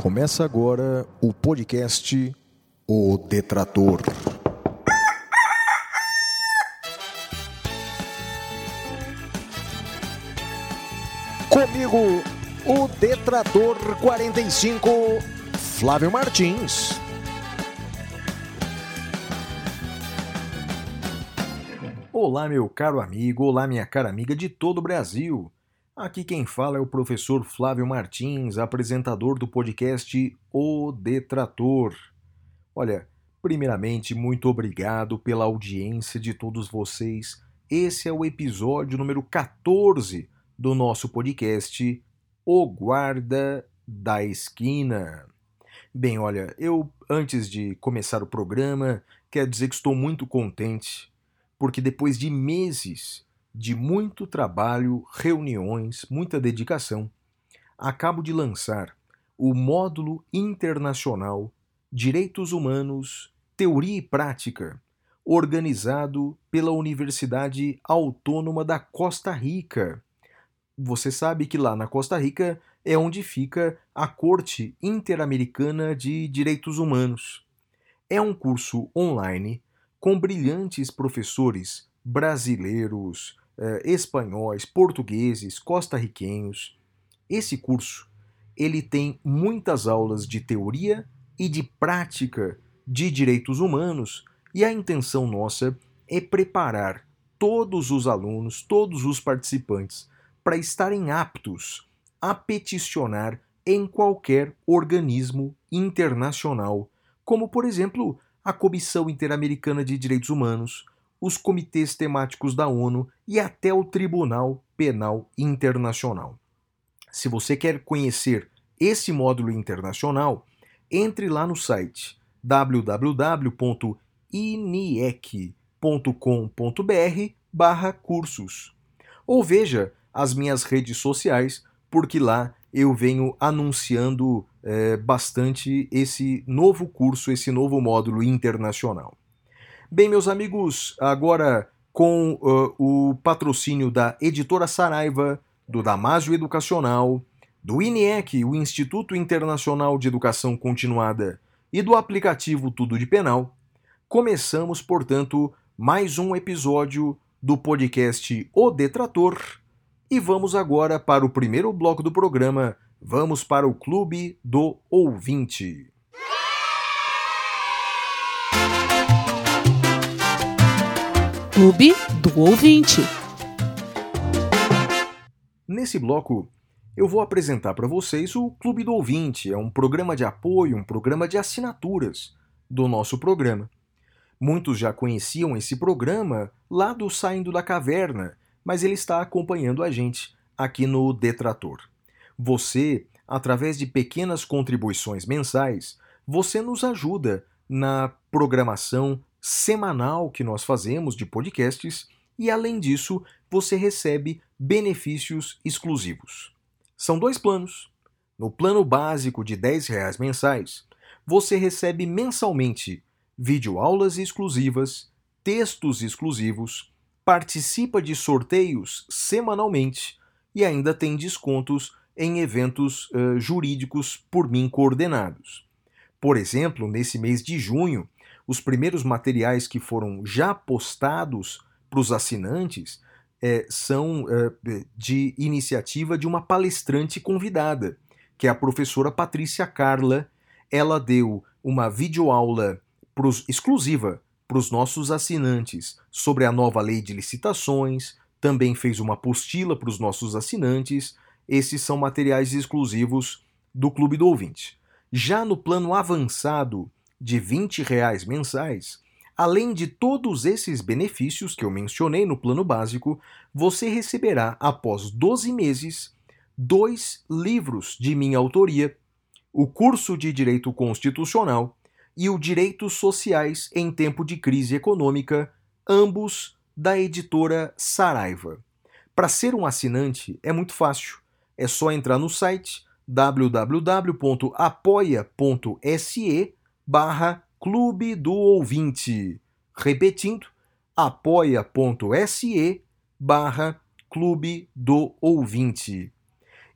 Começa agora o podcast O Detrator. Comigo, o Detrator 45, Flávio Martins. Olá, meu caro amigo, olá, minha cara amiga de todo o Brasil. Aqui quem fala é o professor Flávio Martins, apresentador do podcast O Detrator. Olha, primeiramente, muito obrigado pela audiência de todos vocês. Esse é o episódio número 14 do nosso podcast O Guarda da Esquina. Bem, olha, eu antes de começar o programa, quero dizer que estou muito contente porque depois de meses de muito trabalho, reuniões, muita dedicação, acabo de lançar o módulo internacional Direitos Humanos, Teoria e Prática, organizado pela Universidade Autônoma da Costa Rica. Você sabe que lá na Costa Rica é onde fica a Corte Interamericana de Direitos Humanos. É um curso online com brilhantes professores brasileiros, eh, espanhóis, portugueses, costarriquenhos. Esse curso ele tem muitas aulas de teoria e de prática de direitos humanos e a intenção nossa é preparar todos os alunos, todos os participantes para estarem aptos a peticionar em qualquer organismo internacional, como por exemplo a Comissão Interamericana de Direitos Humanos, os comitês temáticos da ONU e até o Tribunal Penal Internacional. Se você quer conhecer esse módulo internacional, entre lá no site www.iniec.com.br cursos ou veja as minhas redes sociais, porque lá eu venho anunciando é, bastante esse novo curso, esse novo módulo internacional. Bem, meus amigos, agora com uh, o patrocínio da editora Saraiva, do Damásio Educacional, do INEC, o Instituto Internacional de Educação Continuada, e do aplicativo Tudo de Penal, começamos, portanto, mais um episódio do podcast O Detrator. E vamos agora para o primeiro bloco do programa Vamos para o Clube do Ouvinte. Clube do Ouvinte. Nesse bloco, eu vou apresentar para vocês o Clube do Ouvinte. É um programa de apoio, um programa de assinaturas do nosso programa. Muitos já conheciam esse programa lá do Saindo da Caverna, mas ele está acompanhando a gente aqui no Detrator. Você, através de pequenas contribuições mensais, você nos ajuda na programação semanal que nós fazemos de podcasts e, além disso, você recebe benefícios exclusivos. São dois planos. No plano básico de R$ reais mensais, você recebe mensalmente videoaulas exclusivas, textos exclusivos, participa de sorteios semanalmente e ainda tem descontos em eventos uh, jurídicos por mim coordenados. Por exemplo, nesse mês de junho, os primeiros materiais que foram já postados para os assinantes é, são é, de iniciativa de uma palestrante convidada, que é a professora Patrícia Carla. Ela deu uma videoaula pros, exclusiva para os nossos assinantes sobre a nova lei de licitações, também fez uma apostila para os nossos assinantes esses são materiais exclusivos do Clube do Ouvinte. Já no plano avançado de 20 reais mensais, além de todos esses benefícios que eu mencionei no plano básico, você receberá, após 12 meses, dois livros de minha autoria, o curso de Direito Constitucional e o Direitos Sociais em Tempo de Crise Econômica, ambos da editora Saraiva. Para ser um assinante é muito fácil é só entrar no site www.apoia.se barra Clube do Ouvinte. Repetindo, apoia.se barra Clube do Ouvinte.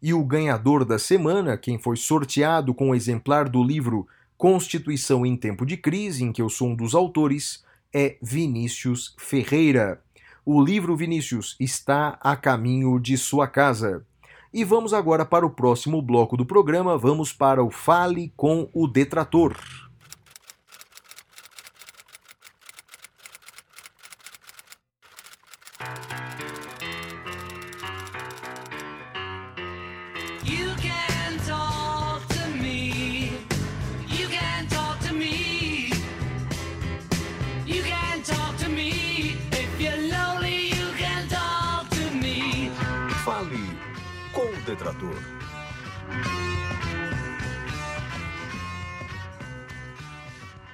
E o ganhador da semana, quem foi sorteado com o exemplar do livro Constituição em Tempo de Crise, em que eu sou um dos autores, é Vinícius Ferreira. O livro Vinícius está a caminho de sua casa. E vamos agora para o próximo bloco do programa, vamos para o Fale com o Detrator.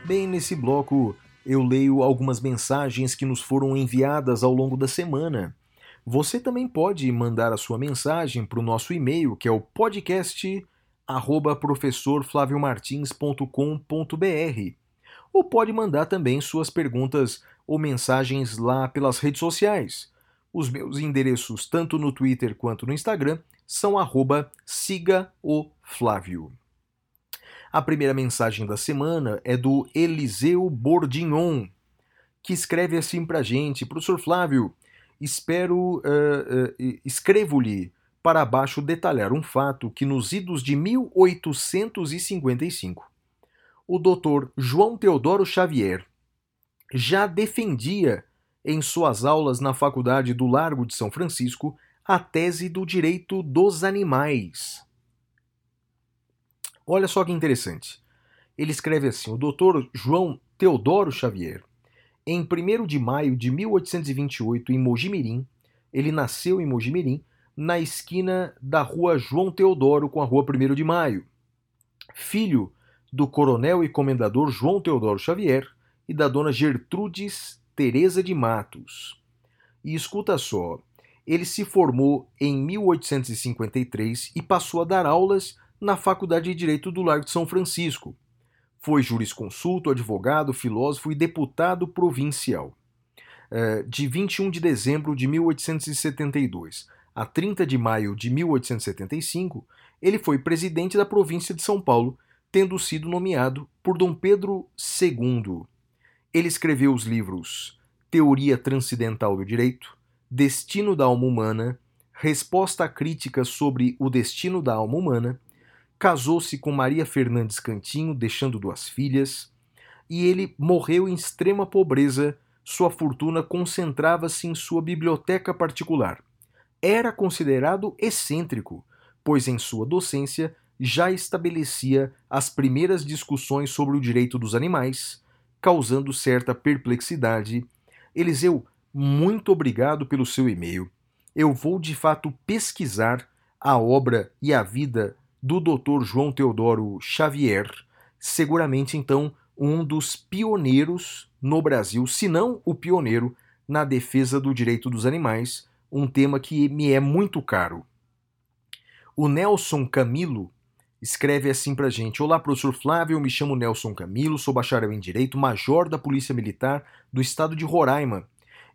Bem, nesse bloco eu leio algumas mensagens que nos foram enviadas ao longo da semana. Você também pode mandar a sua mensagem para o nosso e-mail, que é o podcast professorflaviomartins.com.br ou pode mandar também suas perguntas ou mensagens lá pelas redes sociais. Os meus endereços, tanto no Twitter quanto no Instagram, são arroba siga o Flávio. A primeira mensagem da semana é do Eliseu Bordignon, que escreve assim pra gente, professor Flávio, espero, uh, uh, escrevo-lhe para baixo detalhar um fato que nos idos de 1855, o doutor João Teodoro Xavier já defendia em suas aulas na Faculdade do Largo de São Francisco a tese do direito dos animais. Olha só que interessante. Ele escreve assim: o doutor João Teodoro Xavier, em 1 de maio de 1828, em Mojimirim, ele nasceu em Mojimirim, na esquina da rua João Teodoro com a rua 1 de Maio. Filho do coronel e comendador João Teodoro Xavier e da dona Gertrudes Teresa de Matos. E escuta só, ele se formou em 1853 e passou a dar aulas na Faculdade de Direito do Largo de São Francisco. Foi jurisconsulto, advogado, filósofo e deputado provincial. Eh, de 21 de dezembro de 1872 a 30 de maio de 1875, ele foi presidente da província de São Paulo, tendo sido nomeado por Dom Pedro II. Ele escreveu os livros Teoria Transcendental do Direito, Destino da Alma Humana, Resposta a críticas sobre o destino da alma humana, casou-se com Maria Fernandes Cantinho, deixando duas filhas, e ele morreu em extrema pobreza, sua fortuna concentrava-se em sua biblioteca particular. Era considerado excêntrico, pois em sua docência já estabelecia as primeiras discussões sobre o direito dos animais, causando certa perplexidade. Eliseu muito obrigado pelo seu e-mail. Eu vou de fato pesquisar a obra e a vida do Dr. João Teodoro Xavier, seguramente então um dos pioneiros no Brasil, se não o pioneiro na defesa do direito dos animais, um tema que me é muito caro. O Nelson Camilo escreve assim pra gente: Olá, professor Flávio, me chamo Nelson Camilo, sou bacharel em Direito, major da Polícia Militar do estado de Roraima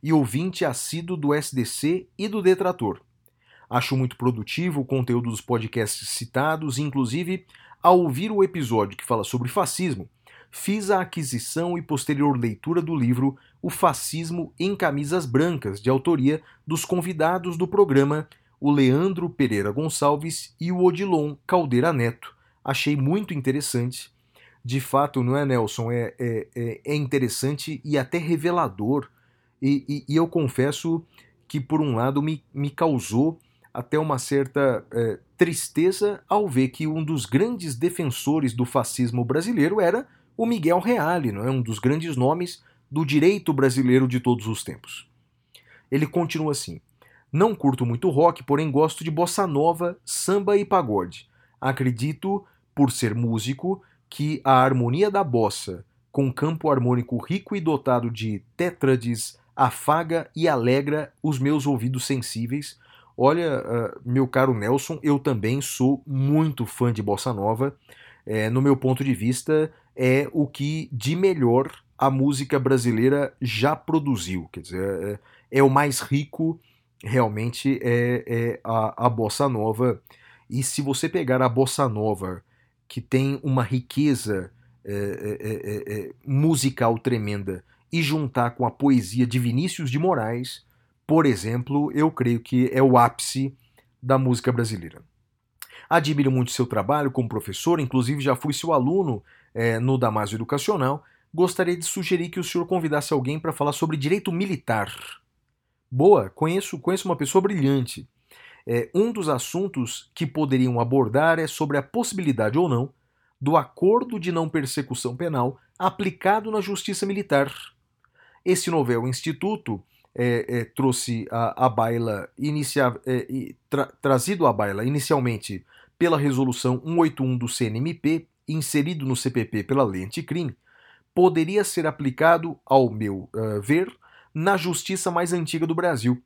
e ouvinte assíduo do SDC e do Detrator. Acho muito produtivo o conteúdo dos podcasts citados, inclusive, ao ouvir o episódio que fala sobre fascismo, fiz a aquisição e posterior leitura do livro O Fascismo em Camisas Brancas, de autoria dos convidados do programa, o Leandro Pereira Gonçalves e o Odilon Caldeira Neto. Achei muito interessante. De fato, não é, Nelson? É, é, é interessante e até revelador e, e, e eu confesso que, por um lado, me, me causou até uma certa é, tristeza ao ver que um dos grandes defensores do fascismo brasileiro era o Miguel Reale, não é? um dos grandes nomes do direito brasileiro de todos os tempos. Ele continua assim: Não curto muito rock, porém gosto de bossa nova, samba e pagode. Acredito, por ser músico, que a harmonia da bossa, com campo harmônico rico e dotado de tétrades, afaga e alegra os meus ouvidos sensíveis. Olha, uh, meu caro Nelson, eu também sou muito fã de bossa nova. É, no meu ponto de vista, é o que de melhor a música brasileira já produziu. Quer dizer, é, é o mais rico, realmente, é, é a, a bossa nova. E se você pegar a bossa nova, que tem uma riqueza é, é, é, musical tremenda, e juntar com a poesia de Vinícius de Moraes, por exemplo, eu creio que é o ápice da música brasileira. Admiro muito seu trabalho como professor, inclusive já fui seu aluno é, no Damásio Educacional. Gostaria de sugerir que o senhor convidasse alguém para falar sobre direito militar. Boa, conheço, conheço uma pessoa brilhante. É, um dos assuntos que poderiam abordar é sobre a possibilidade ou não do acordo de não persecução penal aplicado na justiça militar. Esse novel instituto é, é, trouxe a, a baila inicia, é, tra, trazido à baila inicialmente pela resolução 181 do CNMP, inserido no CPP pela lei anticrime, poderia ser aplicado, ao meu uh, ver, na justiça mais antiga do Brasil.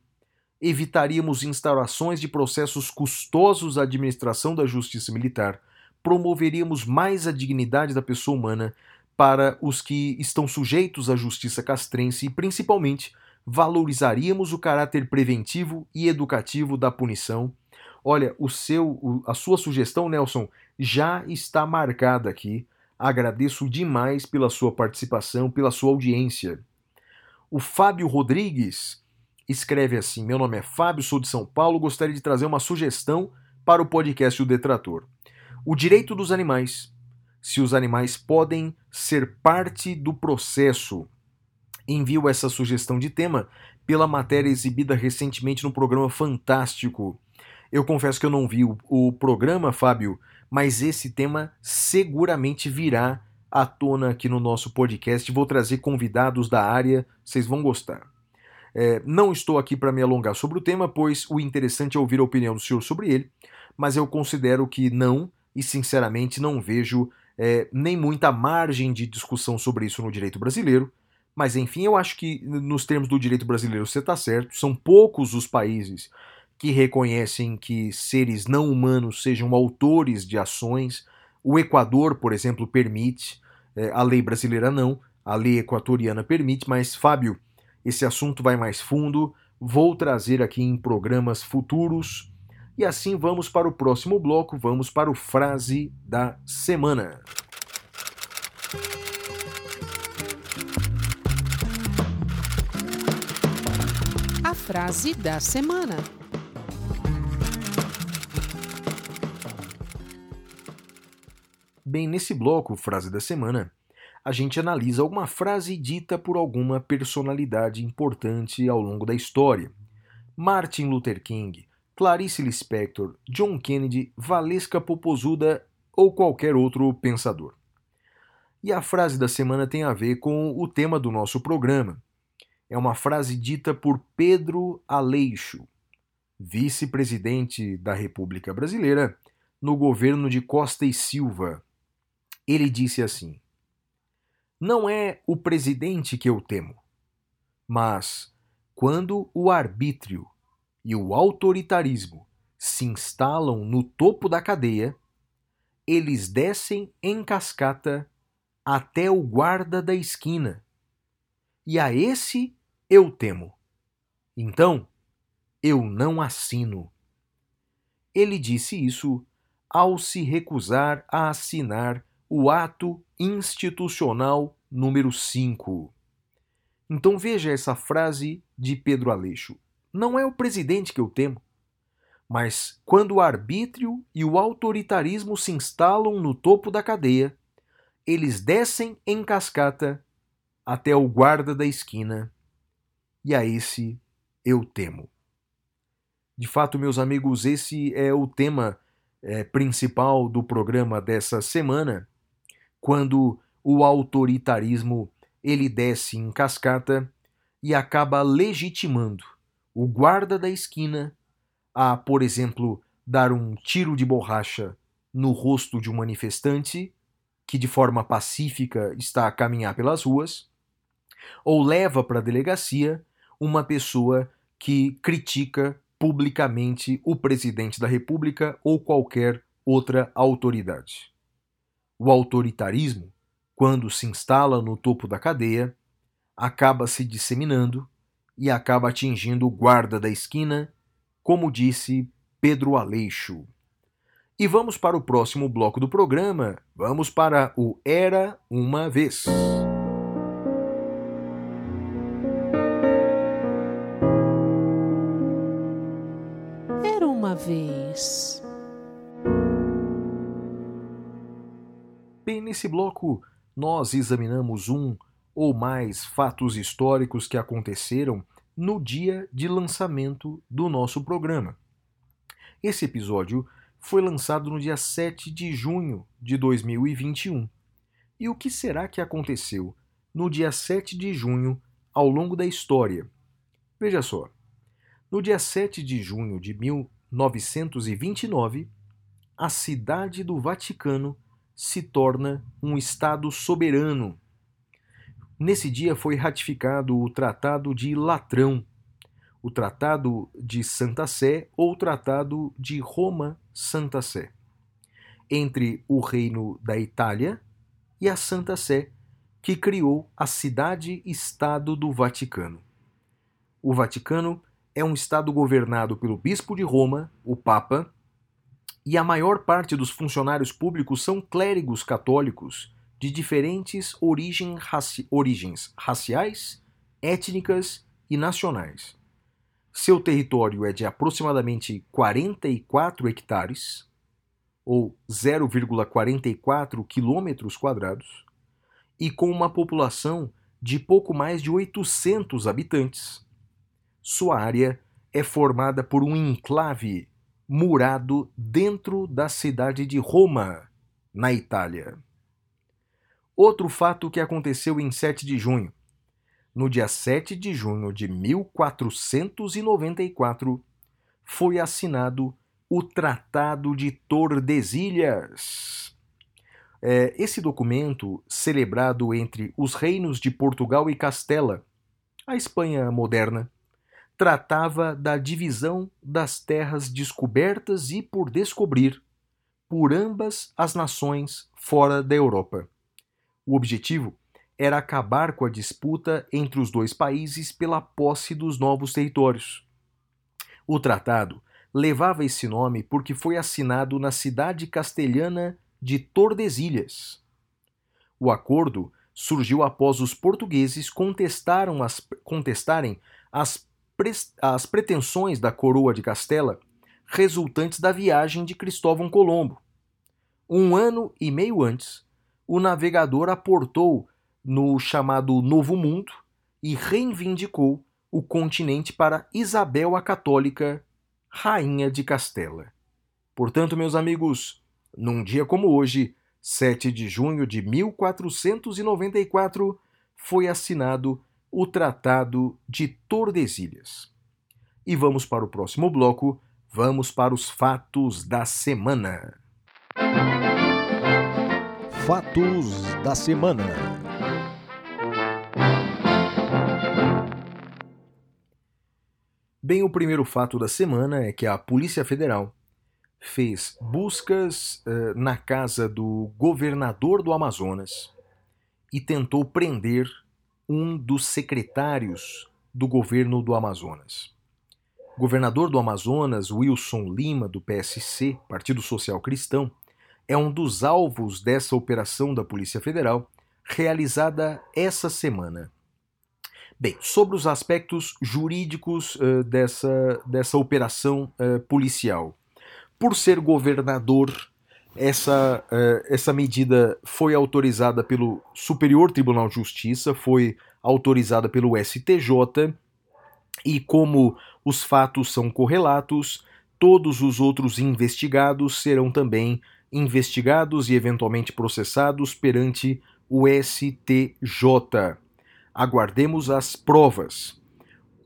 Evitaríamos instaurações de processos custosos à administração da justiça militar, promoveríamos mais a dignidade da pessoa humana para os que estão sujeitos à justiça castrense e, principalmente, valorizaríamos o caráter preventivo e educativo da punição. Olha, o seu, a sua sugestão, Nelson, já está marcada aqui. Agradeço demais pela sua participação, pela sua audiência. O Fábio Rodrigues escreve assim: Meu nome é Fábio, sou de São Paulo, gostaria de trazer uma sugestão para o podcast O Detrator. O direito dos animais. Se os animais podem ser parte do processo envio essa sugestão de tema pela matéria exibida recentemente no programa Fantástico. Eu confesso que eu não vi o, o programa, Fábio, mas esse tema seguramente virá à tona aqui no nosso podcast. Vou trazer convidados da área, vocês vão gostar. É, não estou aqui para me alongar sobre o tema, pois o interessante é ouvir a opinião do senhor sobre ele, mas eu considero que não, e sinceramente não vejo é, nem muita margem de discussão sobre isso no direito brasileiro. Mas enfim, eu acho que nos termos do direito brasileiro você está certo. São poucos os países que reconhecem que seres não humanos sejam autores de ações. O Equador, por exemplo, permite, é, a lei brasileira não, a lei equatoriana permite, mas Fábio, esse assunto vai mais fundo, vou trazer aqui em programas futuros. E assim vamos para o próximo bloco, vamos para o frase da semana. frase da semana. Bem, nesse bloco, frase da semana, a gente analisa alguma frase dita por alguma personalidade importante ao longo da história. Martin Luther King, Clarice Lispector, John Kennedy, Valesca Popozuda ou qualquer outro pensador. E a frase da semana tem a ver com o tema do nosso programa, é uma frase dita por Pedro Aleixo, vice-presidente da República Brasileira no governo de Costa e Silva. Ele disse assim: Não é o presidente que eu temo, mas quando o arbítrio e o autoritarismo se instalam no topo da cadeia, eles descem em cascata até o guarda da esquina. E a esse eu temo. Então, eu não assino. Ele disse isso ao se recusar a assinar o ato institucional número 5. Então veja essa frase de Pedro Aleixo. Não é o presidente que eu temo, mas quando o arbítrio e o autoritarismo se instalam no topo da cadeia, eles descem em cascata até o guarda da esquina e a esse eu temo. De fato, meus amigos, esse é o tema é, principal do programa dessa semana, quando o autoritarismo ele desce em cascata e acaba legitimando o guarda da esquina a, por exemplo, dar um tiro de borracha no rosto de um manifestante que de forma pacífica está a caminhar pelas ruas, ou leva para a delegacia uma pessoa que critica publicamente o presidente da República ou qualquer outra autoridade. O autoritarismo, quando se instala no topo da cadeia, acaba se disseminando e acaba atingindo o guarda da esquina, como disse Pedro Aleixo. E vamos para o próximo bloco do programa. Vamos para o Era uma Vez. Era uma vez. Bem, nesse bloco nós examinamos um ou mais fatos históricos que aconteceram no dia de lançamento do nosso programa. Esse episódio foi lançado no dia 7 de junho de 2021. E o que será que aconteceu no dia 7 de junho ao longo da história? Veja só. No dia 7 de junho de 1929, a cidade do Vaticano se torna um Estado soberano. Nesse dia foi ratificado o Tratado de Latrão, o Tratado de Santa Sé ou Tratado de Roma-Santa Sé, entre o Reino da Itália e a Santa Sé, que criou a cidade-estado do Vaticano. O Vaticano é um estado governado pelo bispo de Roma, o Papa, e a maior parte dos funcionários públicos são clérigos católicos de diferentes origem raci origens raciais, étnicas e nacionais. Seu território é de aproximadamente 44 hectares, ou 0,44 quilômetros quadrados, e com uma população de pouco mais de 800 habitantes. Sua área é formada por um enclave murado dentro da cidade de Roma, na Itália. Outro fato que aconteceu em 7 de junho no dia 7 de junho de 1494, foi assinado o Tratado de Tordesilhas. É, esse documento, celebrado entre os reinos de Portugal e Castela, a Espanha moderna, tratava da divisão das terras descobertas e por descobrir por ambas as nações fora da Europa. O objetivo era acabar com a disputa entre os dois países pela posse dos novos territórios. O tratado levava esse nome porque foi assinado na cidade castelhana de Tordesilhas. O acordo surgiu após os portugueses contestaram as, contestarem as, as pretensões da coroa de Castela resultantes da viagem de Cristóvão Colombo. Um ano e meio antes, o navegador aportou no chamado Novo Mundo e reivindicou o continente para Isabel a Católica, Rainha de Castela. Portanto, meus amigos, num dia como hoje, 7 de junho de 1494, foi assinado o Tratado de Tordesilhas. E vamos para o próximo bloco, vamos para os fatos da semana. Fatos da semana. Bem, o primeiro fato da semana é que a Polícia Federal fez buscas uh, na casa do governador do Amazonas e tentou prender um dos secretários do governo do Amazonas. O governador do Amazonas, Wilson Lima, do PSC, Partido Social Cristão, é um dos alvos dessa operação da Polícia Federal realizada essa semana. Bem, sobre os aspectos jurídicos uh, dessa, dessa operação uh, policial. Por ser governador, essa, uh, essa medida foi autorizada pelo Superior Tribunal de Justiça, foi autorizada pelo STJ, e como os fatos são correlatos, todos os outros investigados serão também investigados e eventualmente processados perante o STJ aguardemos as provas.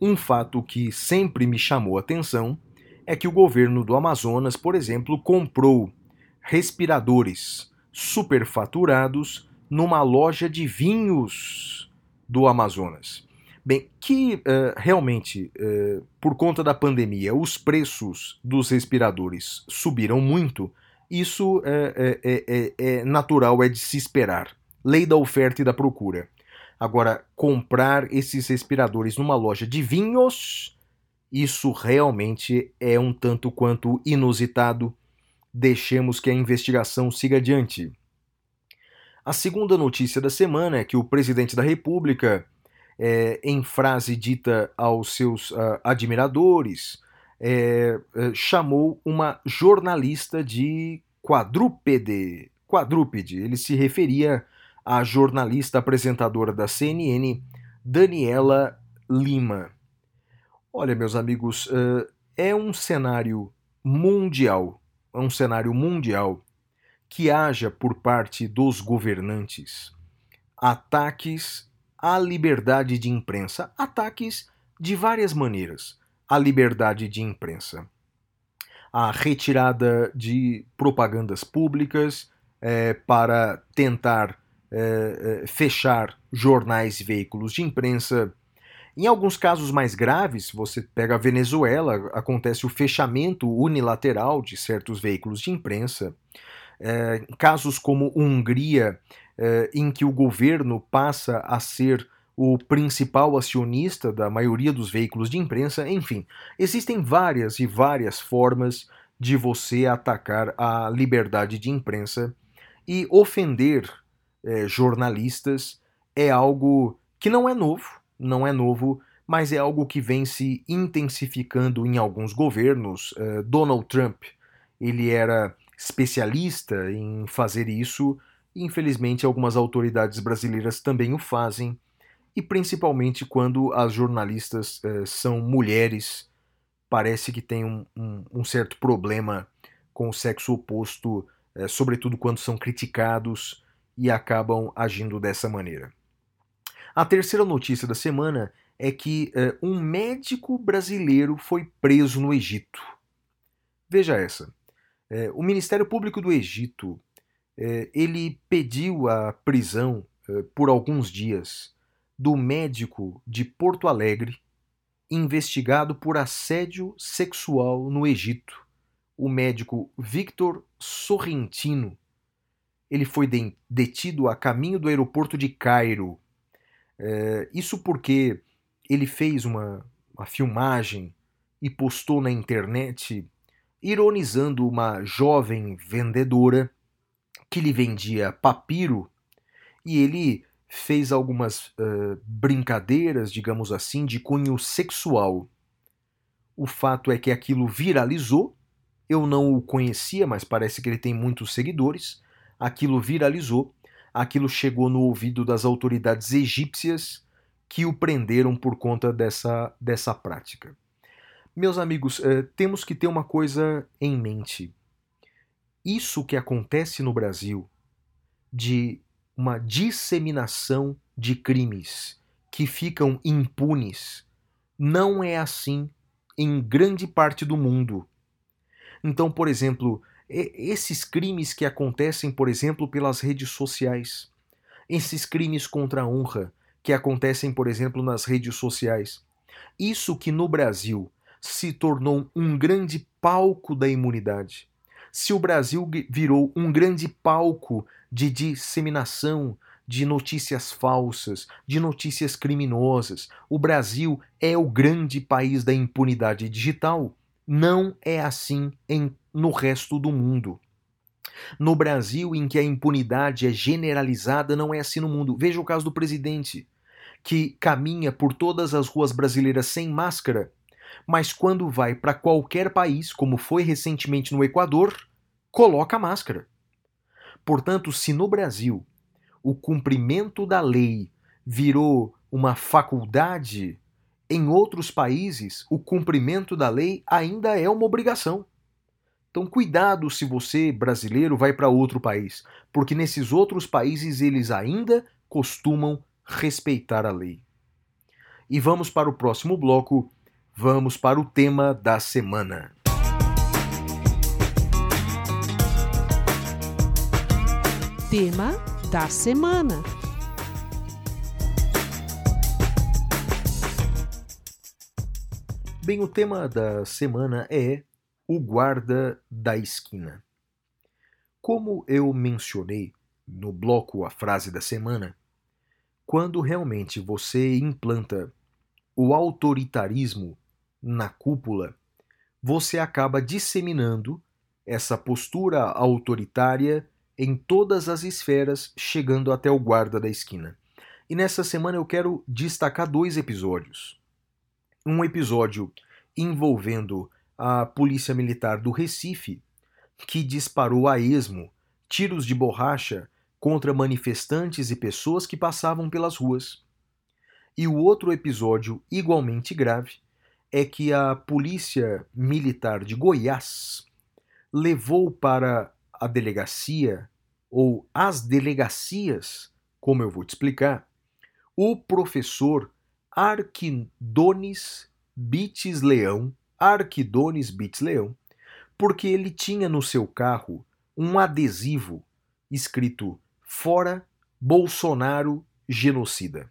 Um fato que sempre me chamou atenção é que o governo do Amazonas, por exemplo, comprou respiradores superfaturados numa loja de vinhos do Amazonas. Bem, que uh, realmente, uh, por conta da pandemia, os preços dos respiradores subiram muito, isso é, é, é, é natural, é de se esperar. Lei da oferta e da procura. Agora, comprar esses respiradores numa loja de vinhos, isso realmente é um tanto quanto inusitado. deixemos que a investigação siga adiante. A segunda notícia da semana é que o presidente da República, é, em frase dita aos seus uh, admiradores, é, é, chamou uma jornalista de quadrúpede. Quadrúpede. Ele se referia à jornalista apresentadora da CNN, Daniela Lima. Olha, meus amigos, uh, é um cenário mundial é um cenário mundial que haja por parte dos governantes ataques à liberdade de imprensa, ataques de várias maneiras à liberdade de imprensa. A retirada de propagandas públicas é, para tentar é, fechar jornais e veículos de imprensa, em alguns casos mais graves, você pega a Venezuela, acontece o fechamento unilateral de certos veículos de imprensa. É, casos como Hungria, é, em que o governo passa a ser o principal acionista da maioria dos veículos de imprensa, enfim, existem várias e várias formas de você atacar a liberdade de imprensa e ofender é, jornalistas é algo que não é novo, não é novo, mas é algo que vem se intensificando em alguns governos. Uh, Donald Trump, ele era especialista em fazer isso, e infelizmente algumas autoridades brasileiras também o fazem, e principalmente quando as jornalistas uh, são mulheres, parece que tem um, um, um, certo problema com o sexo oposto, uh, sobretudo quando são criticados e acabam agindo dessa maneira. A terceira notícia da semana é que uh, um médico brasileiro foi preso no Egito. Veja essa. Uh, o Ministério Público do Egito uh, ele pediu a prisão por alguns dias do médico de Porto Alegre investigado por assédio sexual no Egito. O médico Victor Sorrentino. Ele foi detido a caminho do aeroporto de Cairo é, isso porque ele fez uma, uma filmagem e postou na internet ironizando uma jovem vendedora que lhe vendia papiro e ele fez algumas uh, brincadeiras, digamos assim, de cunho sexual. O fato é que aquilo viralizou. Eu não o conhecia, mas parece que ele tem muitos seguidores. Aquilo viralizou aquilo chegou no ouvido das autoridades egípcias que o prenderam por conta dessa, dessa prática. Meus amigos, eh, temos que ter uma coisa em mente. Isso que acontece no Brasil, de uma disseminação de crimes que ficam impunes, não é assim em grande parte do mundo. Então, por exemplo, esses crimes que acontecem, por exemplo, pelas redes sociais, esses crimes contra a honra que acontecem, por exemplo, nas redes sociais, isso que no Brasil se tornou um grande palco da imunidade. Se o Brasil virou um grande palco de disseminação de notícias falsas, de notícias criminosas, o Brasil é o grande país da impunidade digital. Não é assim em no resto do mundo. No Brasil, em que a impunidade é generalizada, não é assim no mundo. Veja o caso do presidente, que caminha por todas as ruas brasileiras sem máscara, mas quando vai para qualquer país, como foi recentemente no Equador, coloca máscara. Portanto, se no Brasil o cumprimento da lei virou uma faculdade, em outros países o cumprimento da lei ainda é uma obrigação. Então, cuidado se você, brasileiro, vai para outro país, porque nesses outros países eles ainda costumam respeitar a lei. E vamos para o próximo bloco, vamos para o tema da semana. Tema da semana. Bem, o tema da semana é o guarda da esquina. Como eu mencionei no bloco A Frase da Semana, quando realmente você implanta o autoritarismo na cúpula, você acaba disseminando essa postura autoritária em todas as esferas, chegando até o guarda da esquina. E nessa semana eu quero destacar dois episódios. Um episódio envolvendo a Polícia Militar do Recife, que disparou a esmo tiros de borracha contra manifestantes e pessoas que passavam pelas ruas. E o outro episódio, igualmente grave, é que a Polícia Militar de Goiás levou para a delegacia, ou as delegacias, como eu vou te explicar, o professor Arquidones Bites Leão, Arquidones Bites Leão, porque ele tinha no seu carro um adesivo escrito Fora Bolsonaro genocida.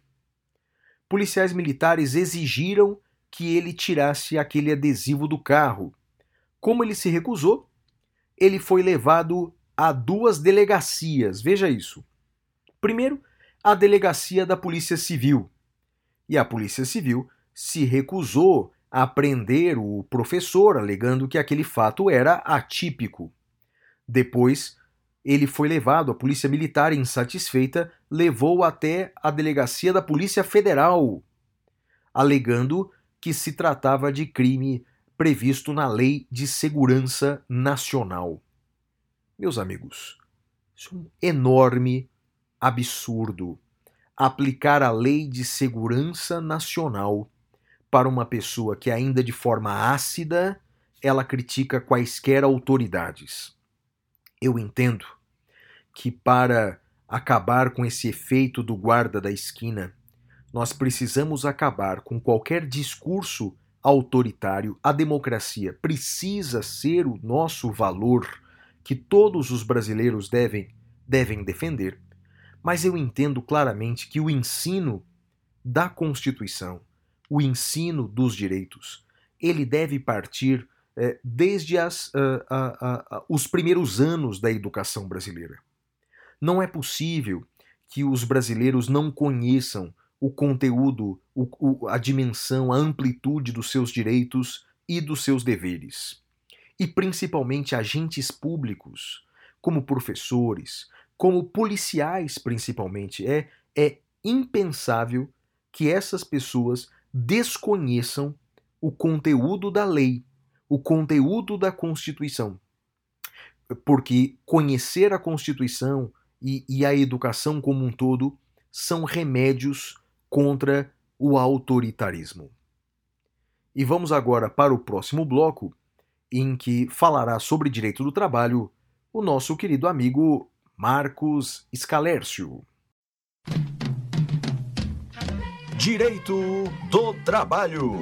Policiais militares exigiram que ele tirasse aquele adesivo do carro. Como ele se recusou, ele foi levado a duas delegacias. Veja isso. Primeiro, a delegacia da Polícia Civil. E a Polícia Civil se recusou a prender o professor, alegando que aquele fato era atípico. Depois, ele foi levado, a Polícia Militar, insatisfeita, levou até a delegacia da Polícia Federal, alegando que se tratava de crime previsto na Lei de Segurança Nacional. Meus amigos, isso é um enorme absurdo aplicar a lei de segurança nacional para uma pessoa que ainda de forma ácida ela critica quaisquer autoridades. Eu entendo que para acabar com esse efeito do guarda da esquina, nós precisamos acabar com qualquer discurso autoritário. A democracia precisa ser o nosso valor que todos os brasileiros devem devem defender mas eu entendo claramente que o ensino da Constituição, o ensino dos direitos, ele deve partir é, desde as, uh, uh, uh, os primeiros anos da educação brasileira. Não é possível que os brasileiros não conheçam o conteúdo, o, o, a dimensão, a amplitude dos seus direitos e dos seus deveres. E principalmente agentes públicos, como professores, como policiais principalmente. É, é impensável que essas pessoas desconheçam o conteúdo da lei, o conteúdo da Constituição. Porque conhecer a Constituição e, e a educação como um todo são remédios contra o autoritarismo. E vamos agora para o próximo bloco, em que falará sobre direito do trabalho o nosso querido amigo Marcos Scalércio. Direito do Trabalho.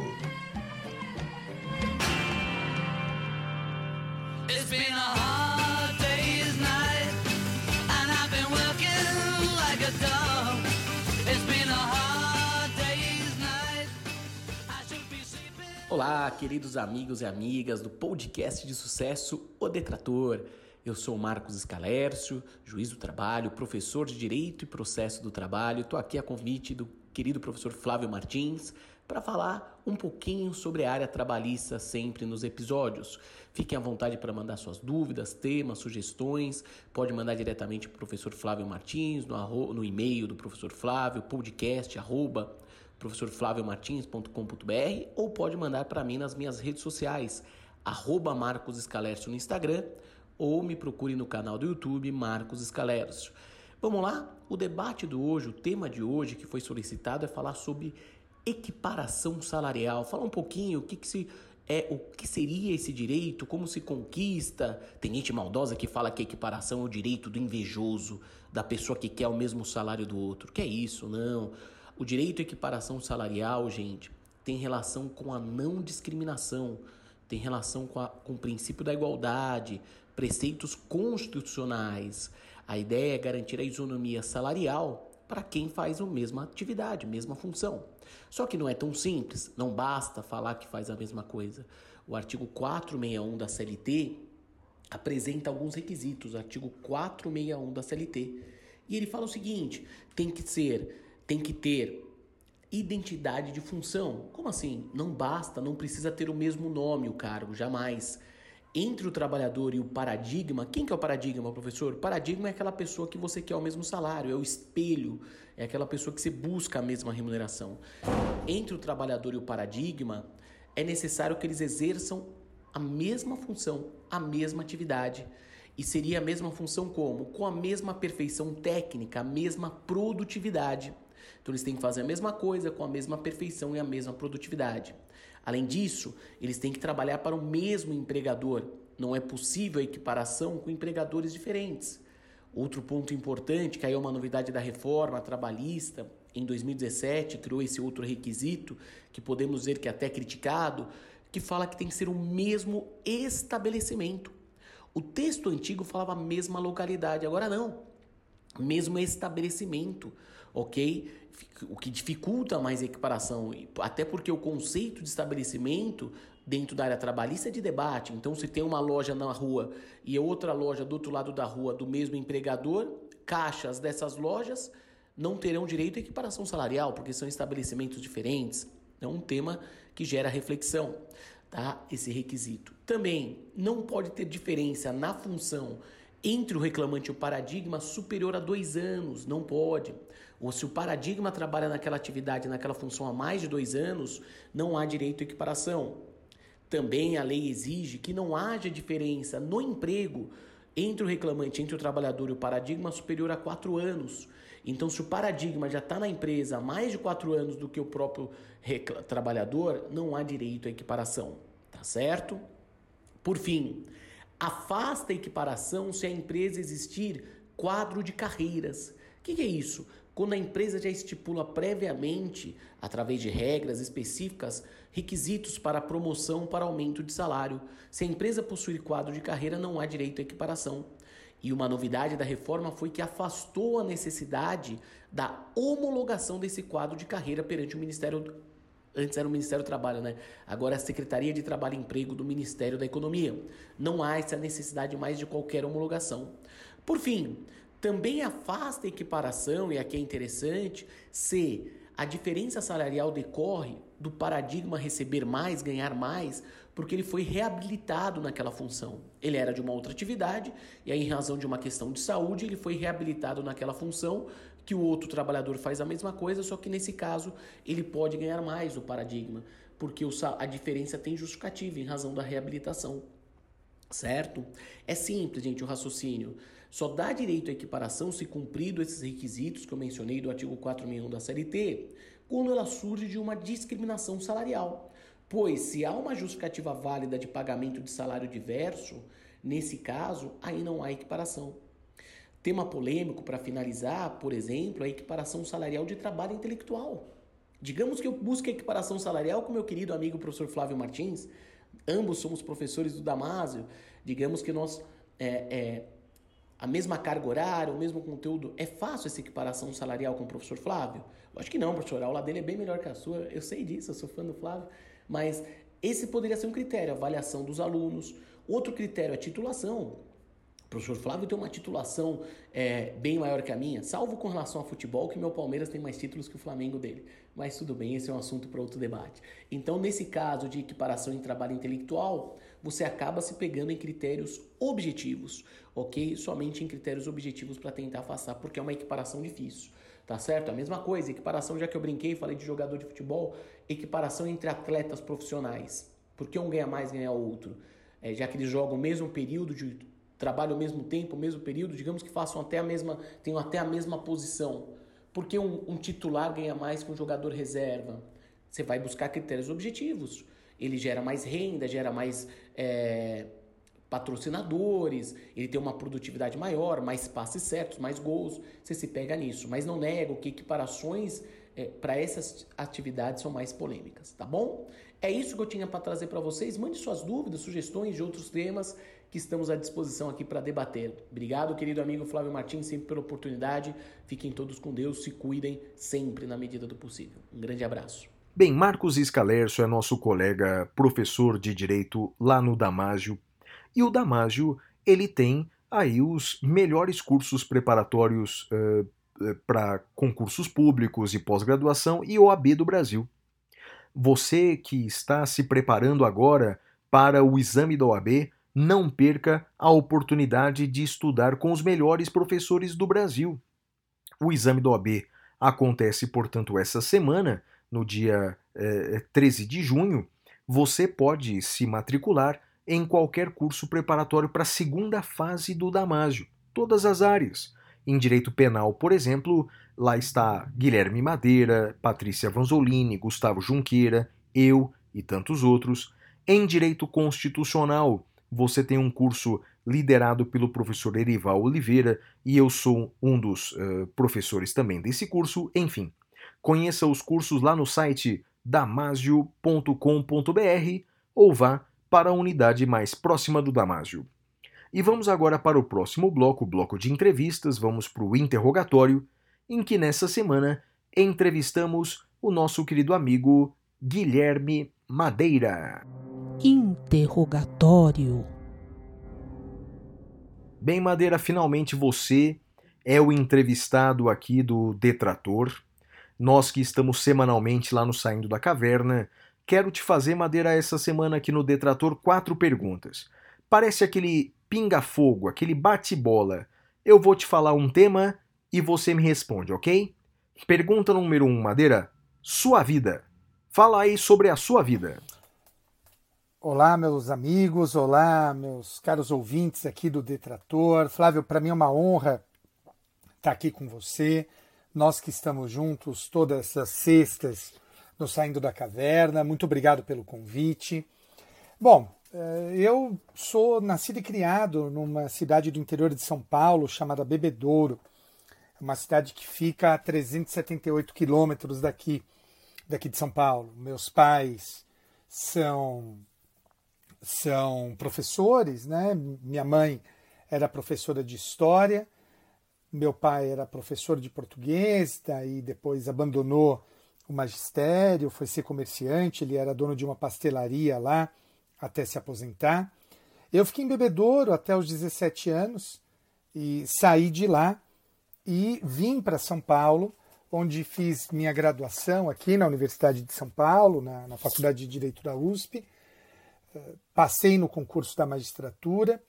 Olá, queridos amigos e amigas do podcast de sucesso O Detrator. Eu sou Marcos Escalércio, juiz do trabalho, professor de Direito e Processo do Trabalho. Estou aqui a convite do querido professor Flávio Martins para falar um pouquinho sobre a área trabalhista sempre nos episódios. Fiquem à vontade para mandar suas dúvidas, temas, sugestões. Pode mandar diretamente para o professor Flávio Martins no, no e-mail do professor Flávio, podcast arroba professorflaviomartins.com.br ou pode mandar para mim nas minhas redes sociais, arroba Marcos Escalércio no Instagram ou me procure no canal do YouTube Marcos Escalércio. Vamos lá? O debate de hoje, o tema de hoje que foi solicitado é falar sobre equiparação salarial. Falar um pouquinho o que, que se é o que seria esse direito, como se conquista. Tem gente maldosa que fala que equiparação é o direito do invejoso, da pessoa que quer o mesmo salário do outro. Que é isso? Não. O direito à equiparação salarial, gente, tem relação com a não discriminação, tem relação com, a, com o princípio da igualdade, preceitos constitucionais. A ideia é garantir a isonomia salarial para quem faz a mesma atividade, mesma função. Só que não é tão simples, não basta falar que faz a mesma coisa. O artigo 461 da CLT apresenta alguns requisitos, artigo 461 da CLT. E ele fala o seguinte: tem que ser, tem que ter identidade de função. Como assim? Não basta, não precisa ter o mesmo nome o cargo, jamais entre o trabalhador e o paradigma, quem que é o paradigma, professor? O paradigma é aquela pessoa que você quer o mesmo salário, é o espelho, é aquela pessoa que você busca a mesma remuneração. Entre o trabalhador e o paradigma, é necessário que eles exerçam a mesma função, a mesma atividade. E seria a mesma função como? Com a mesma perfeição técnica, a mesma produtividade. Então eles têm que fazer a mesma coisa com a mesma perfeição e a mesma produtividade. Além disso, eles têm que trabalhar para o mesmo empregador. Não é possível a equiparação com empregadores diferentes. Outro ponto importante, que aí é uma novidade da reforma trabalhista, em 2017 criou esse outro requisito, que podemos dizer que é até criticado, que fala que tem que ser o mesmo estabelecimento. O texto antigo falava a mesma localidade, agora não. Mesmo estabelecimento, ok? O que dificulta mais a equiparação, até porque o conceito de estabelecimento dentro da área trabalhista é de debate. Então, se tem uma loja na rua e outra loja do outro lado da rua do mesmo empregador, caixas dessas lojas não terão direito à equiparação salarial, porque são estabelecimentos diferentes. É um tema que gera reflexão, tá? Esse requisito. Também não pode ter diferença na função entre o reclamante e o paradigma superior a dois anos, não pode. Ou se o paradigma trabalha naquela atividade, naquela função há mais de dois anos, não há direito à equiparação. Também a lei exige que não haja diferença no emprego entre o reclamante, entre o trabalhador e o paradigma superior a quatro anos. Então, se o paradigma já está na empresa há mais de quatro anos do que o próprio trabalhador, não há direito à equiparação, tá certo? Por fim, afasta a equiparação se a empresa existir quadro de carreiras. O que, que é isso? Quando a empresa já estipula previamente, através de regras específicas, requisitos para promoção para aumento de salário. Se a empresa possuir quadro de carreira, não há direito à equiparação. E uma novidade da reforma foi que afastou a necessidade da homologação desse quadro de carreira perante o Ministério. Antes era o Ministério do Trabalho, né? Agora é a Secretaria de Trabalho e Emprego do Ministério da Economia. Não há essa necessidade mais de qualquer homologação. Por fim, também afasta a equiparação, e aqui é interessante, se a diferença salarial decorre do paradigma receber mais, ganhar mais, porque ele foi reabilitado naquela função. Ele era de uma outra atividade e aí, em razão de uma questão de saúde, ele foi reabilitado naquela função que o outro trabalhador faz a mesma coisa, só que nesse caso ele pode ganhar mais o paradigma, porque a diferença tem justificativa em razão da reabilitação. Certo? É simples, gente, o raciocínio. Só dá direito à equiparação se cumprido esses requisitos que eu mencionei do artigo 461 da CLT, quando ela surge de uma discriminação salarial. Pois, se há uma justificativa válida de pagamento de salário diverso, nesse caso, aí não há equiparação. Tema polêmico para finalizar, por exemplo, a equiparação salarial de trabalho intelectual. Digamos que eu busque a equiparação salarial com meu querido amigo professor Flávio Martins, ambos somos professores do Damásio, digamos que nós é, é, a mesma carga horária, o mesmo conteúdo, é fácil essa equiparação salarial com o professor Flávio? Acho que não, professor, a aula dele é bem melhor que a sua, eu sei disso, eu sou fã do Flávio, mas esse poderia ser um critério, avaliação dos alunos. Outro critério é titulação. O professor Flávio tem uma titulação é, bem maior que a minha, salvo com relação a futebol, que meu Palmeiras tem mais títulos que o Flamengo dele. Mas tudo bem, esse é um assunto para outro debate. Então, nesse caso de equiparação em trabalho intelectual, você acaba se pegando em critérios objetivos, ok? Somente em critérios objetivos para tentar afastar, porque é uma equiparação difícil. Tá certo? A mesma coisa, equiparação, já que eu brinquei, falei de jogador de futebol, equiparação entre atletas profissionais. Porque um ganha mais, ganha outro. É, já que eles jogam o mesmo período de trabalho ao mesmo tempo, o mesmo período, digamos que façam até a mesma, tenham até a mesma posição. Porque um, um titular ganha mais que um jogador reserva? Você vai buscar critérios objetivos. Ele gera mais renda, gera mais é, patrocinadores, ele tem uma produtividade maior, mais passes certos, mais gols, você se pega nisso. Mas não nego que equiparações é, para essas atividades são mais polêmicas, tá bom? É isso que eu tinha para trazer para vocês. Mande suas dúvidas, sugestões de outros temas que estamos à disposição aqui para debater. Obrigado, querido amigo Flávio Martins, sempre pela oportunidade. Fiquem todos com Deus, se cuidem sempre na medida do possível. Um grande abraço. Bem, Marcos Escalercio é nosso colega professor de Direito lá no Damásio e o Damásio, ele tem aí os melhores cursos preparatórios uh, para concursos públicos e pós-graduação e OAB do Brasil. Você que está se preparando agora para o exame da OAB, não perca a oportunidade de estudar com os melhores professores do Brasil. O exame do OAB acontece, portanto, essa semana, no dia eh, 13 de junho. Você pode se matricular em qualquer curso preparatório para a segunda fase do Damásio, todas as áreas. Em direito penal, por exemplo, lá está Guilherme Madeira, Patrícia Vanzolini, Gustavo Junqueira, eu e tantos outros. Em direito constitucional, você tem um curso liderado pelo professor Erival Oliveira e eu sou um dos uh, professores também desse curso. Enfim, conheça os cursos lá no site damasio.com.br ou vá para a unidade mais próxima do Damásio. E vamos agora para o próximo bloco, o bloco de entrevistas, vamos para o interrogatório, em que nessa semana entrevistamos o nosso querido amigo Guilherme Madeira. Interrogatório. Bem, Madeira, finalmente você é o entrevistado aqui do Detrator. Nós que estamos semanalmente lá no Saindo da Caverna, quero te fazer, Madeira, essa semana aqui no Detrator quatro perguntas. Parece aquele pinga-fogo, aquele bate-bola. Eu vou te falar um tema e você me responde, ok? Pergunta número um, Madeira. Sua vida. Fala aí sobre a sua vida. Olá, meus amigos, olá, meus caros ouvintes aqui do Detrator. Flávio, para mim é uma honra estar aqui com você. Nós que estamos juntos todas as sextas no Saindo da Caverna. Muito obrigado pelo convite. Bom, eh, eu sou nascido e criado numa cidade do interior de São Paulo chamada Bebedouro, uma cidade que fica a 378 quilômetros daqui, daqui de São Paulo. Meus pais são são professores, né? Minha mãe era professora de história, meu pai era professor de português, daí depois abandonou o magistério, foi ser comerciante, ele era dono de uma pastelaria lá até se aposentar. Eu fiquei em Bebedouro até os 17 anos e saí de lá e vim para São Paulo, onde fiz minha graduação aqui na Universidade de São Paulo, na, na Faculdade de Direito da USP. Passei no concurso da magistratura,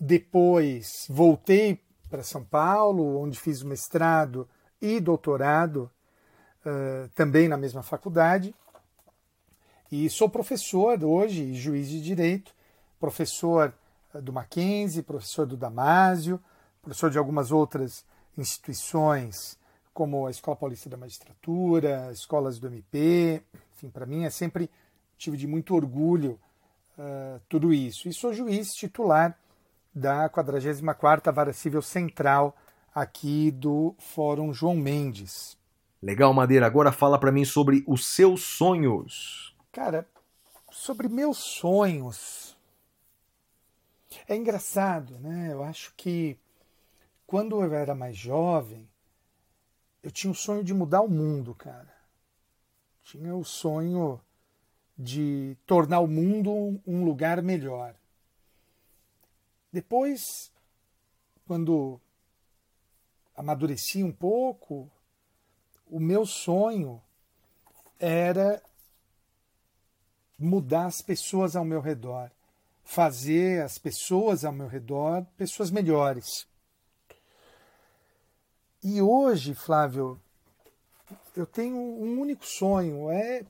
depois voltei para São Paulo, onde fiz o mestrado e doutorado uh, também na mesma faculdade. E sou professor hoje juiz de direito, professor do Mackenzie, professor do Damásio, professor de algumas outras instituições, como a Escola Paulista da Magistratura, escolas do MP. Enfim, para mim é sempre motivo de muito orgulho uh, tudo isso. E sou juiz titular da 44ª Vara Civil Central aqui do Fórum João Mendes. Legal, Madeira. Agora fala para mim sobre os seus sonhos. Cara, sobre meus sonhos. É engraçado, né? Eu acho que quando eu era mais jovem, eu tinha o sonho de mudar o mundo, cara. Tinha o sonho de tornar o mundo um lugar melhor. Depois, quando amadureci um pouco, o meu sonho era mudar as pessoas ao meu redor, fazer as pessoas ao meu redor pessoas melhores. E hoje, Flávio, eu tenho um único sonho, é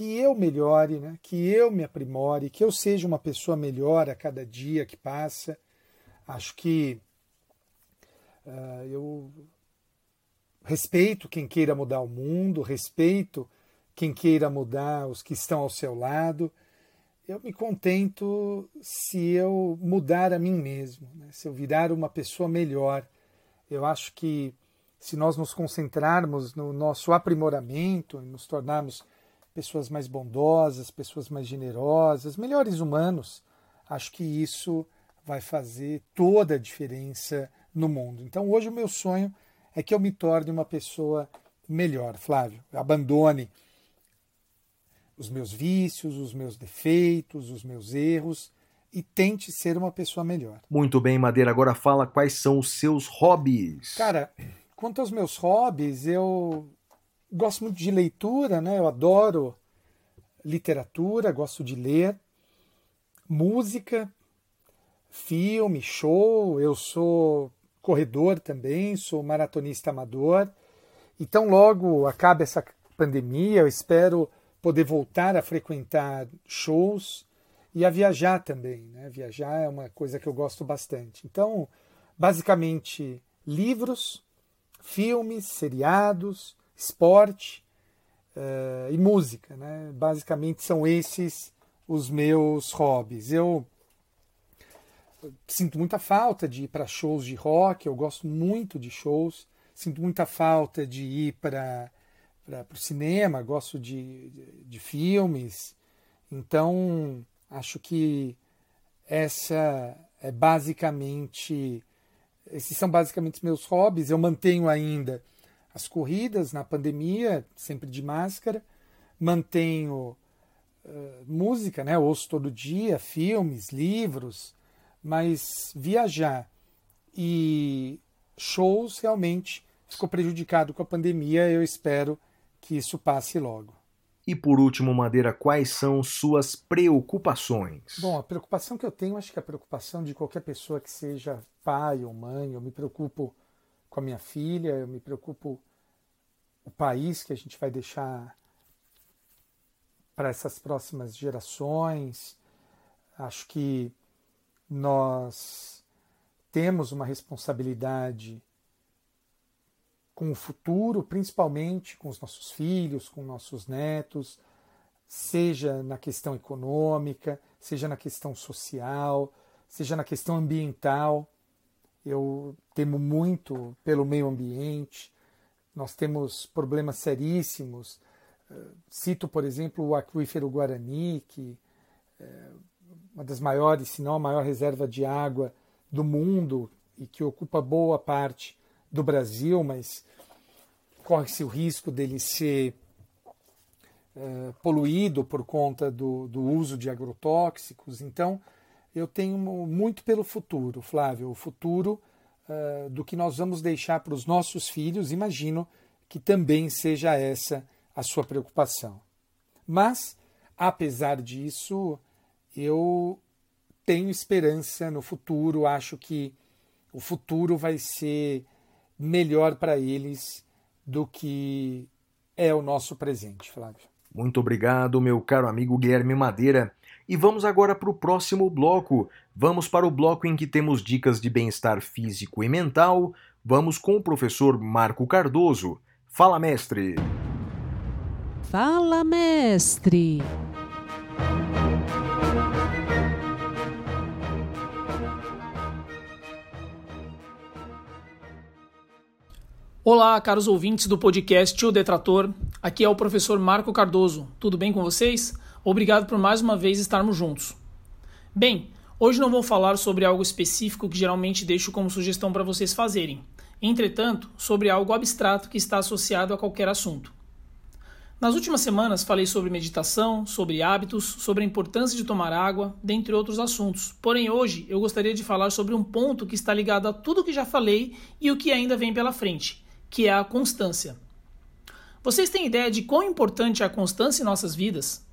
que eu melhore, né? que eu me aprimore, que eu seja uma pessoa melhor a cada dia que passa. Acho que uh, eu respeito quem queira mudar o mundo, respeito quem queira mudar os que estão ao seu lado. Eu me contento se eu mudar a mim mesmo, né? se eu virar uma pessoa melhor. Eu acho que se nós nos concentrarmos no nosso aprimoramento, nos tornarmos pessoas mais bondosas, pessoas mais generosas, melhores humanos, acho que isso vai fazer toda a diferença no mundo. Então hoje o meu sonho é que eu me torne uma pessoa melhor, Flávio. Abandone os meus vícios, os meus defeitos, os meus erros e tente ser uma pessoa melhor. Muito bem, Madeira. Agora fala quais são os seus hobbies. Cara, quanto aos meus hobbies, eu gosto muito de leitura, né? Eu adoro literatura, gosto de ler. música, filme, show. Eu sou corredor também, sou maratonista amador. Então, logo acaba essa pandemia, eu espero poder voltar a frequentar shows e a viajar também. Né? Viajar é uma coisa que eu gosto bastante. Então, basicamente, livros, filmes, seriados, esporte uh, e música. Né? Basicamente, são esses os meus hobbies. Eu sinto muita falta de ir para shows de rock, eu gosto muito de shows, sinto muita falta de ir para o cinema, gosto de, de, de, filmes. Então, acho que essa é basicamente. Esses são basicamente meus hobbies. Eu mantenho ainda as corridas na pandemia, sempre de máscara. Mantenho uh, música, né? ouço todo dia, filmes, livros mas viajar e shows realmente ficou prejudicado com a pandemia. Eu espero que isso passe logo. E por último, Madeira, quais são suas preocupações? Bom, a preocupação que eu tenho, acho que é a preocupação de qualquer pessoa que seja pai ou mãe. Eu me preocupo com a minha filha, eu me preocupo o país que a gente vai deixar para essas próximas gerações. Acho que nós temos uma responsabilidade com o futuro, principalmente com os nossos filhos, com nossos netos, seja na questão econômica, seja na questão social, seja na questão ambiental. Eu temo muito pelo meio ambiente. Nós temos problemas seríssimos. Cito, por exemplo, o aquífero Guarani, que eh, uma das maiores, se não a maior reserva de água do mundo e que ocupa boa parte do Brasil, mas corre-se o risco dele ser é, poluído por conta do, do uso de agrotóxicos. Então, eu tenho muito pelo futuro, Flávio, o futuro uh, do que nós vamos deixar para os nossos filhos. Imagino que também seja essa a sua preocupação. Mas, apesar disso, eu tenho esperança no futuro, acho que o futuro vai ser melhor para eles do que é o nosso presente, Flávio. Muito obrigado, meu caro amigo Guilherme Madeira. E vamos agora para o próximo bloco. Vamos para o bloco em que temos dicas de bem-estar físico e mental. Vamos com o professor Marco Cardoso. Fala, mestre! Fala, mestre! Olá, caros ouvintes do podcast O Detrator. Aqui é o professor Marco Cardoso. Tudo bem com vocês? Obrigado por mais uma vez estarmos juntos. Bem, hoje não vou falar sobre algo específico que geralmente deixo como sugestão para vocês fazerem. Entretanto, sobre algo abstrato que está associado a qualquer assunto. Nas últimas semanas falei sobre meditação, sobre hábitos, sobre a importância de tomar água, dentre outros assuntos. Porém, hoje eu gostaria de falar sobre um ponto que está ligado a tudo que já falei e o que ainda vem pela frente que é a constância. Vocês têm ideia de quão importante é a constância em nossas vidas?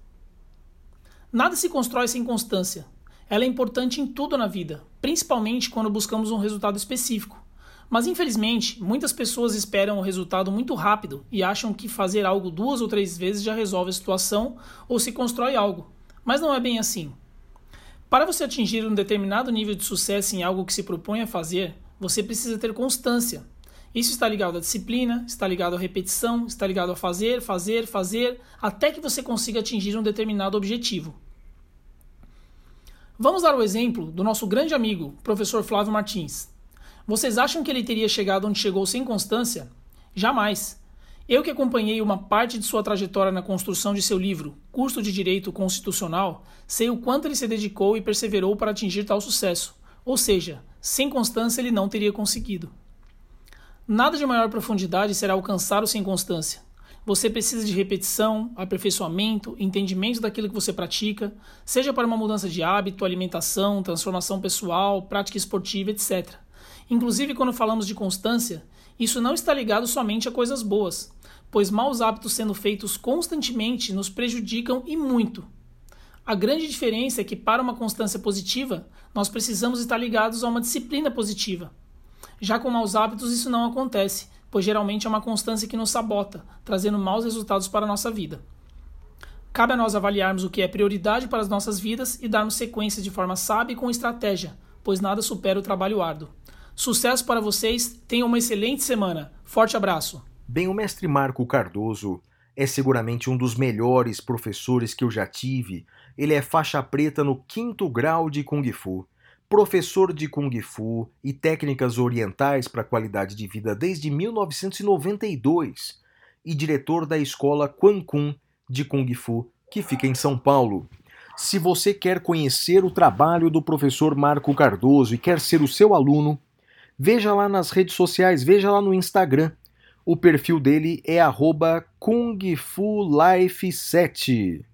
Nada se constrói sem constância. Ela é importante em tudo na vida, principalmente quando buscamos um resultado específico. Mas infelizmente, muitas pessoas esperam o resultado muito rápido e acham que fazer algo duas ou três vezes já resolve a situação ou se constrói algo. Mas não é bem assim. Para você atingir um determinado nível de sucesso em algo que se propõe a fazer, você precisa ter constância, isso está ligado à disciplina, está ligado à repetição, está ligado a fazer, fazer, fazer, até que você consiga atingir um determinado objetivo. Vamos dar o exemplo do nosso grande amigo, professor Flávio Martins. Vocês acham que ele teria chegado onde chegou sem constância? Jamais. Eu que acompanhei uma parte de sua trajetória na construção de seu livro, Curso de Direito Constitucional, sei o quanto ele se dedicou e perseverou para atingir tal sucesso. Ou seja, sem constância ele não teria conseguido. Nada de maior profundidade será alcançado sem constância. Você precisa de repetição, aperfeiçoamento, entendimento daquilo que você pratica, seja para uma mudança de hábito, alimentação, transformação pessoal, prática esportiva, etc. Inclusive, quando falamos de constância, isso não está ligado somente a coisas boas, pois maus hábitos sendo feitos constantemente nos prejudicam e muito. A grande diferença é que, para uma constância positiva, nós precisamos estar ligados a uma disciplina positiva. Já com maus hábitos, isso não acontece, pois geralmente é uma constância que nos sabota, trazendo maus resultados para a nossa vida. Cabe a nós avaliarmos o que é prioridade para as nossas vidas e darmos sequência de forma sábia e com estratégia, pois nada supera o trabalho árduo. Sucesso para vocês, tenham uma excelente semana. Forte abraço. Bem, o mestre Marco Cardoso é seguramente um dos melhores professores que eu já tive. Ele é faixa preta no quinto grau de Kung Fu, professor de Kung Fu e técnicas orientais para a qualidade de vida desde 1992 e diretor da escola Quan Kun de Kung Fu, que fica em São Paulo. Se você quer conhecer o trabalho do professor Marco Cardoso e quer ser o seu aluno, veja lá nas redes sociais, veja lá no Instagram. O perfil dele é kungfulife7.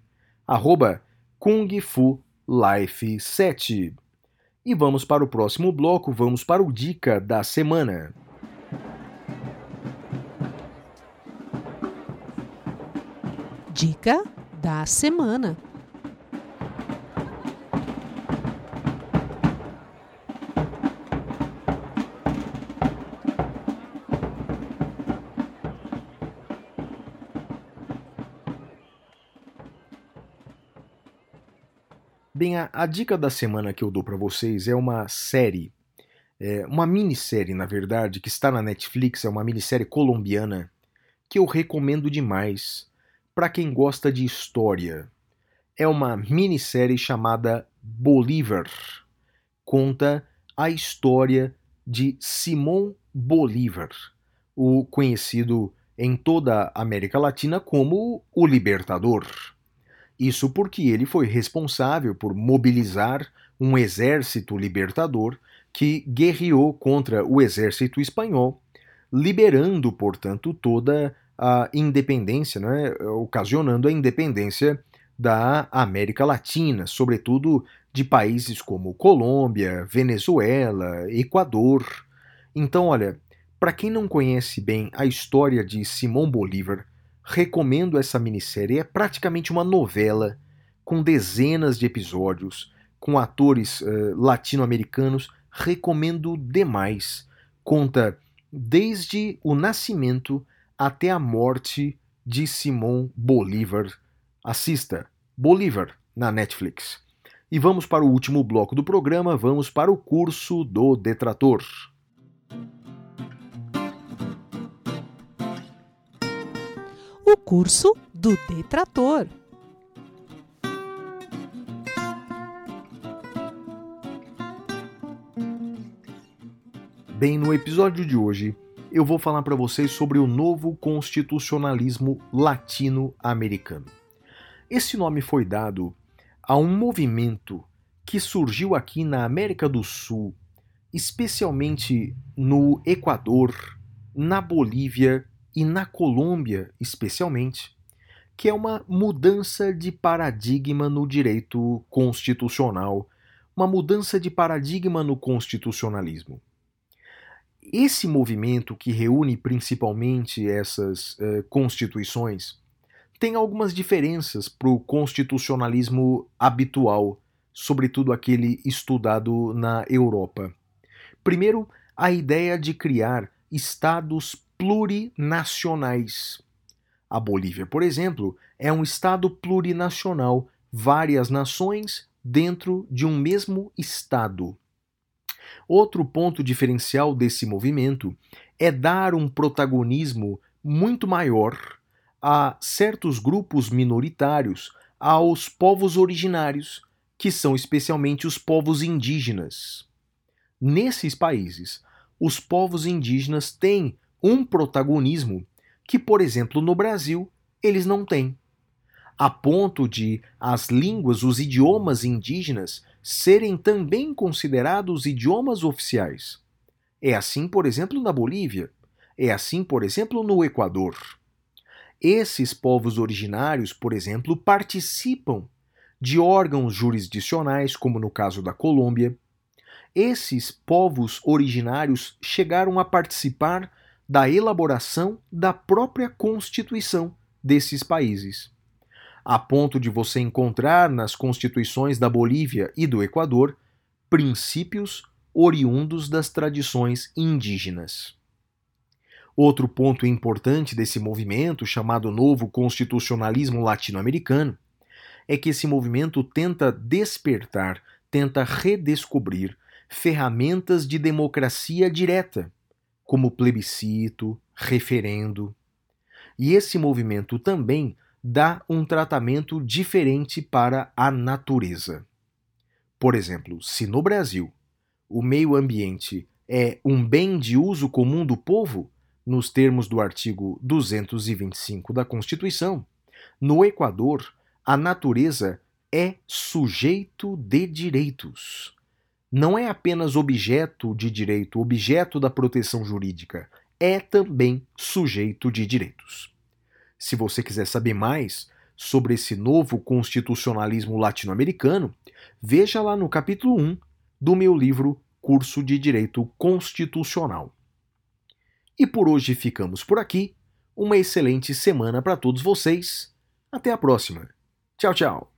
Arroba kungfulife7. E vamos para o próximo bloco, vamos para o Dica da Semana. Dica da semana. Bem, a, a, dica da semana que eu dou para vocês é uma série, é, uma minissérie, na verdade, que está na Netflix, é uma minissérie colombiana que eu recomendo demais para quem gosta de história. É uma minissérie chamada Bolívar. Conta a história de Simón Bolívar, o conhecido em toda a América Latina como o Libertador. Isso porque ele foi responsável por mobilizar um exército libertador que guerreou contra o exército espanhol, liberando, portanto, toda a independência, né, ocasionando a independência da América Latina, sobretudo de países como Colômbia, Venezuela, Equador. Então, olha, para quem não conhece bem a história de Simão Bolívar, recomendo essa minissérie. É praticamente uma novela com dezenas de episódios, com atores uh, latino-americanos. Recomendo demais. Conta desde o nascimento até a morte de Simão Bolívar. Assista Bolívar na Netflix. E vamos para o último bloco do programa, vamos para o curso do detrator. Curso do detrator. Bem, no episódio de hoje eu vou falar para vocês sobre o novo constitucionalismo latino-americano. Esse nome foi dado a um movimento que surgiu aqui na América do Sul, especialmente no Equador, na Bolívia e na Colômbia, especialmente, que é uma mudança de paradigma no direito constitucional, uma mudança de paradigma no constitucionalismo. Esse movimento, que reúne principalmente essas uh, constituições, tem algumas diferenças para o constitucionalismo habitual, sobretudo aquele estudado na Europa. Primeiro, a ideia de criar estados plurinacionais. A Bolívia, por exemplo, é um estado plurinacional, várias nações dentro de um mesmo estado. Outro ponto diferencial desse movimento é dar um protagonismo muito maior a certos grupos minoritários, aos povos originários, que são especialmente os povos indígenas. Nesses países, os povos indígenas têm um protagonismo que, por exemplo, no Brasil, eles não têm. A ponto de as línguas, os idiomas indígenas serem também considerados idiomas oficiais. É assim, por exemplo, na Bolívia. É assim, por exemplo, no Equador. Esses povos originários, por exemplo, participam de órgãos jurisdicionais, como no caso da Colômbia. Esses povos originários chegaram a participar da elaboração da própria Constituição desses países. a ponto de você encontrar nas constituições da Bolívia e do Equador princípios oriundos das tradições indígenas. Outro ponto importante desse movimento, chamado Novo Constitucionalismo Latino-Americano, é que esse movimento tenta despertar, tenta redescobrir ferramentas de democracia direta, como plebiscito, referendo. E esse movimento também dá um tratamento diferente para a natureza. Por exemplo, se no Brasil o meio ambiente é um bem de uso comum do povo, nos termos do artigo 225 da Constituição, no Equador, a natureza é sujeito de direitos. Não é apenas objeto de direito, objeto da proteção jurídica, é também sujeito de direitos. Se você quiser saber mais sobre esse novo constitucionalismo latino-americano, veja lá no capítulo 1 do meu livro Curso de Direito Constitucional. E por hoje ficamos por aqui. Uma excelente semana para todos vocês. Até a próxima. Tchau, tchau.